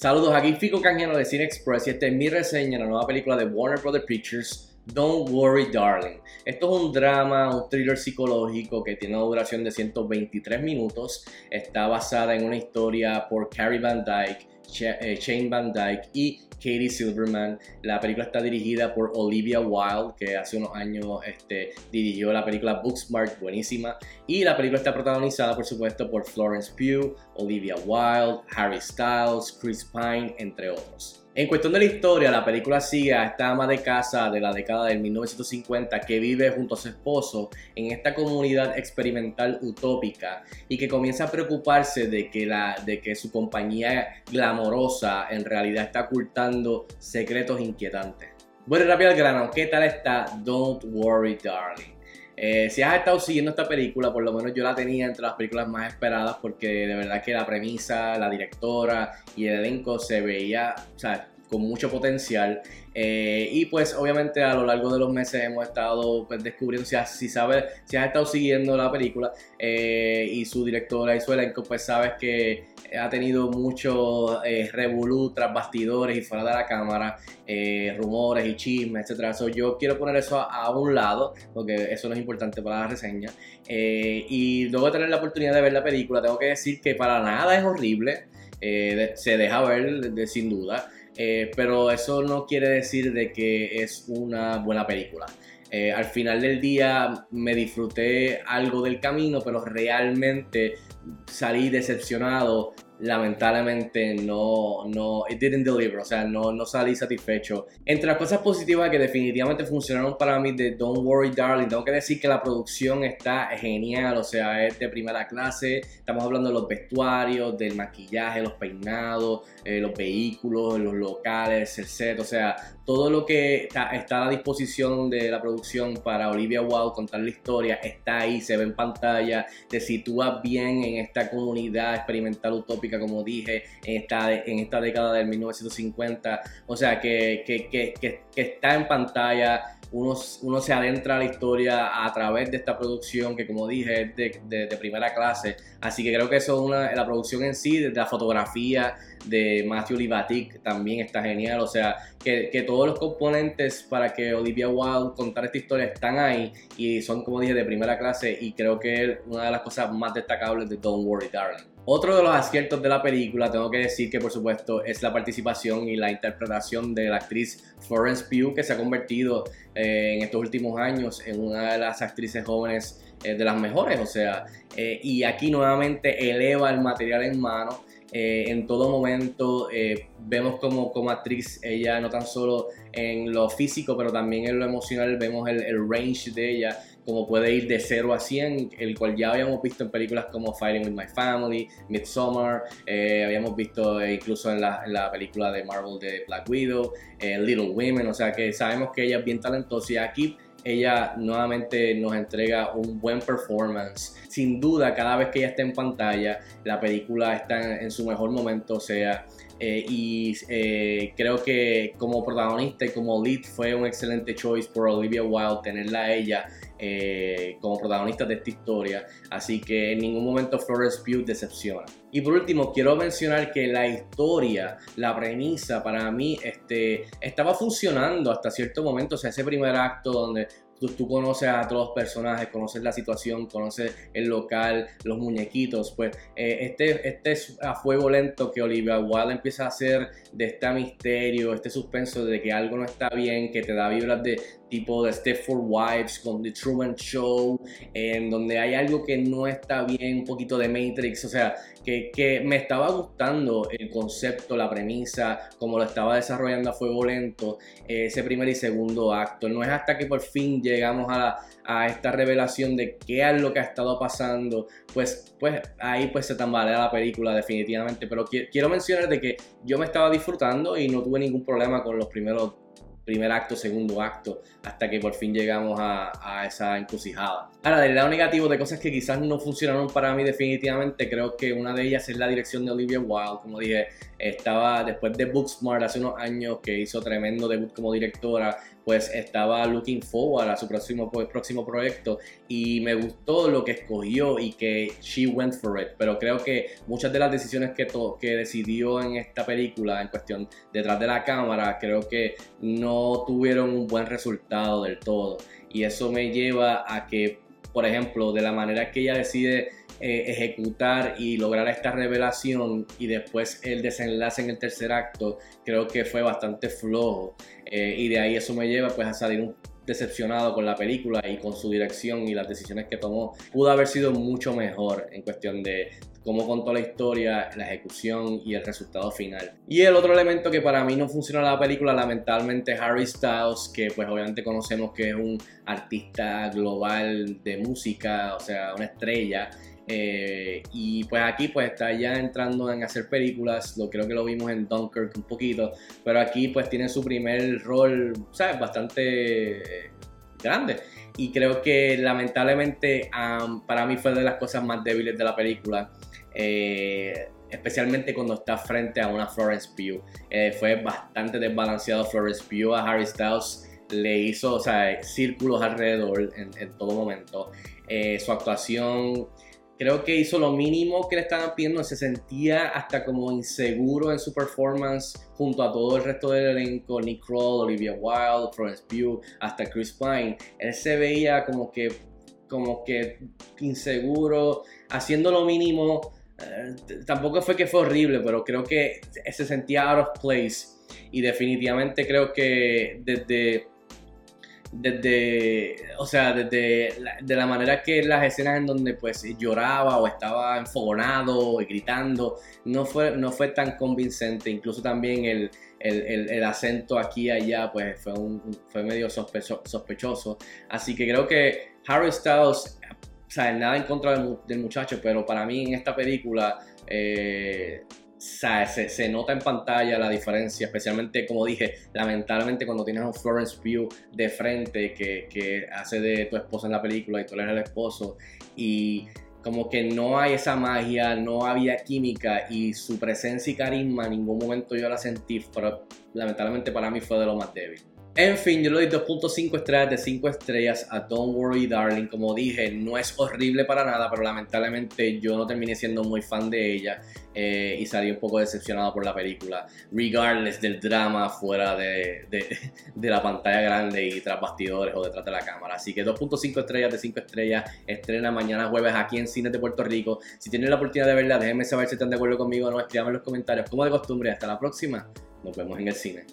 Saludos, aquí Fico Canjeno de Cine Express y esta es mi reseña de la nueva película de Warner Brothers Pictures, Don't Worry Darling. Esto es un drama, un thriller psicológico que tiene una duración de 123 minutos. Está basada en una historia por Carrie Van Dyke, Shane Van Dyke y Katie Silverman. La película está dirigida por Olivia Wilde, que hace unos años este, dirigió la película Booksmart, buenísima. Y la película está protagonizada, por supuesto, por Florence Pugh, Olivia Wilde, Harry Styles, Chris Pine, entre otros. En cuestión de la historia, la película sigue a esta ama de casa de la década del 1950 que vive junto a su esposo en esta comunidad experimental utópica y que comienza a preocuparse de que, la, de que su compañía glamorosa en realidad está ocultando secretos inquietantes. Bueno, rápido al grano, ¿qué tal está Don't Worry Darling? Eh, si has estado siguiendo esta película, por lo menos yo la tenía entre las películas más esperadas porque de verdad que la premisa, la directora y el elenco se veía, o sea, con mucho potencial. Eh, y pues obviamente a lo largo de los meses hemos estado pues, descubriendo, si has, sabes, si has estado siguiendo la película eh, y su directora y su elenco, pues sabes que ha tenido mucho eh, revolú tras bastidores y fuera de la cámara, eh, rumores y chismes, etc. yo quiero poner eso a, un lado, porque eso no es importante para la reseña. y luego de tener la oportunidad de ver la película, tengo que decir que para nada es horrible, se deja ver sin duda. Eh, pero eso no quiere decir de que es una buena película. Eh, al final del día me disfruté algo del camino, pero realmente salí decepcionado lamentablemente no, no, it didn't deliver, o sea, no, no salí satisfecho. Entre las cosas positivas que definitivamente funcionaron para mí de Don't Worry Darling, tengo que decir que la producción está genial, o sea, es de primera clase, estamos hablando de los vestuarios, del maquillaje, los peinados, eh, los vehículos, los locales, el set, o sea, todo lo que está, está, a disposición de la producción para Olivia Wilde contar la historia está ahí, se ve en pantalla, te sitúa bien en esta comunidad experimental utópica como dije, en esta, en esta década del 1950. O sea, que, que, que, que está en pantalla, uno, uno, se adentra a la historia a través de esta producción que como dije es de, de, primera clase. Así que creo que eso es una, la producción en sí, de la fotografía de Matthew Libatic también está genial. O sea, que, que, todos los componentes para que Olivia Wilde contar esta historia están ahí y son como dije de primera clase y creo que es una de las cosas más destacables de Don't Worry Darling. Otro de los aciertos de la película, tengo que decir que por supuesto es la participación y la interpretación de la actriz Florence Pugh, que se ha convertido eh, en estos últimos años en una de las actrices jóvenes eh, de las mejores, o sea, eh, y aquí nuevamente eleva el material en mano. En todo momento vemos como, como actriz ella no tan solo en lo físico pero también en lo emocional vemos el, el range de ella como puede ir de 0 a 100, el cual ya habíamos visto en películas como Fighting with My Family, Midsommar, eh, habíamos visto eh, incluso en la, película de Marvel de Black Widow, eh, Little Women, o sea que sabemos que ella es bien talentosa y aquí ella nuevamente nos entrega un buen performance. Sin duda, cada vez que ella está en pantalla, la película está en, su mejor momento, o sea, y creo que como protagonista y como lead fue un excelente choice por Olivia Wilde tenerla a ella eh, como protagonista de esta historia, así que en ningún momento Florence Pugh decepciona. Y por último, quiero mencionar que la historia, la premisa para mí este, estaba funcionando hasta cierto momento, o sea, ese primer acto donde tú, conoces a todos los personajes, conoces la situación, conoces el local, los muñequitos, pues eh, este, este es a fuego lento que Olivia Wilde empieza a hacer de este misterio, este suspenso de que algo no está bien, que te da vibras de tipo de Stepford Wives con The Truman Show, en donde hay algo que no está bien, un poquito de Matrix, o sea, que, que me estaba gustando el concepto, la premisa, como lo estaba desarrollando a fuego lento, ese primer y segundo acto. No es hasta que por fin llegamos a, esta revelación de qué es lo que ha estado pasando, pues, pues ahí pues se tambalea la película definitivamente. Pero quiero mencionar de que yo me estaba disfrutando y no tuve ningún problema con los primeros primer acto, segundo acto, hasta que por fin llegamos a, esa encrucijada. Ahora, del lado negativo de cosas que quizás no funcionaron para mí definitivamente, creo que una de ellas es la dirección de Olivia Wilde. Como dije, estaba después de Booksmart hace unos años que hizo tremendo debut como directora, pues estaba looking forward a su próximo, próximo proyecto. Y me gustó lo que escogió y que she went for it, pero creo que muchas de las decisiones que, que decidió en esta película en cuestión detrás de la cámara, creo que no tuvieron un buen resultado del todo. Y eso me lleva a que, por ejemplo, de la manera que ella decide eh, ejecutar y lograr esta revelación y después el desenlace en el tercer acto, creo que fue bastante flojo. Eh, y de ahí eso me lleva pues a salir decepcionado con la película y con su dirección y las decisiones que tomó. Pudo haber sido mucho mejor en cuestión de cómo contó la historia, la ejecución y el resultado final. Y el otro elemento que para mí no funciona en la película, lamentablemente, Harry Styles, que pues obviamente conocemos que es un artista global de música, o sea, una estrella. Eh, y pues aquí pues está ya entrando en hacer películas, lo creo que lo vimos en Dunkirk un poquito, pero aquí pues tiene su primer rol, ¿sabes? Bastante grande. Y creo que lamentablemente para mí fue de las cosas más débiles de la película. Eh, especialmente cuando está frente a una Florence Pugh. Eh, fue bastante desbalanceado Florence Pugh a Harry Styles. Le hizo o sea, círculos alrededor en, en todo momento. su actuación creo que hizo lo mínimo que le estaban pidiendo, se sentía hasta como inseguro en su performance junto a todo el resto del elenco, Nick Kroll, Olivia Wilde, Florence Pugh, hasta Chris Pine. Él se veía como que, como que inseguro, haciendo lo mínimo. Eh, tampoco fue que fue horrible, pero creo que se sentía out of place. Y definitivamente creo que desde desde, o sea, desde la, de la manera que las escenas en donde pues lloraba o estaba enfogonado y gritando, no fue, no fue tan convincente, incluso también el, el, acento aquí y allá pues fue, un, fue medio sospechoso, así que creo que Harry Styles, o nada en contra del, muchacho, pero para mí en esta película... Eh, se, se, nota en pantalla la diferencia, especialmente como dije, lamentablemente cuando tienes un Florence Pugh de frente que, que hace de tu esposa en la película y tú eres el esposo y como que no hay esa magia, no había química y su presencia y carisma en ningún momento yo la sentí, pero lamentablemente para mí fue de lo más débil. En fin, yo le doy 2.5 estrellas de 5 estrellas a Don't Worry Darling. Como dije, no es horrible para nada, pero lamentablemente yo no terminé siendo muy fan de ella eh, y salí un poco decepcionado por la película. Regardless del drama fuera de, la pantalla grande y tras bastidores o detrás de la cámara. Así que 2.5 estrellas de 5 estrellas. Estrena mañana jueves aquí en Cines de Puerto Rico. Si tienen la oportunidad de verla, déjenme saber si están de acuerdo conmigo o no. Escríbanme en los comentarios. Como de costumbre, hasta la próxima. Nos vemos en el cine.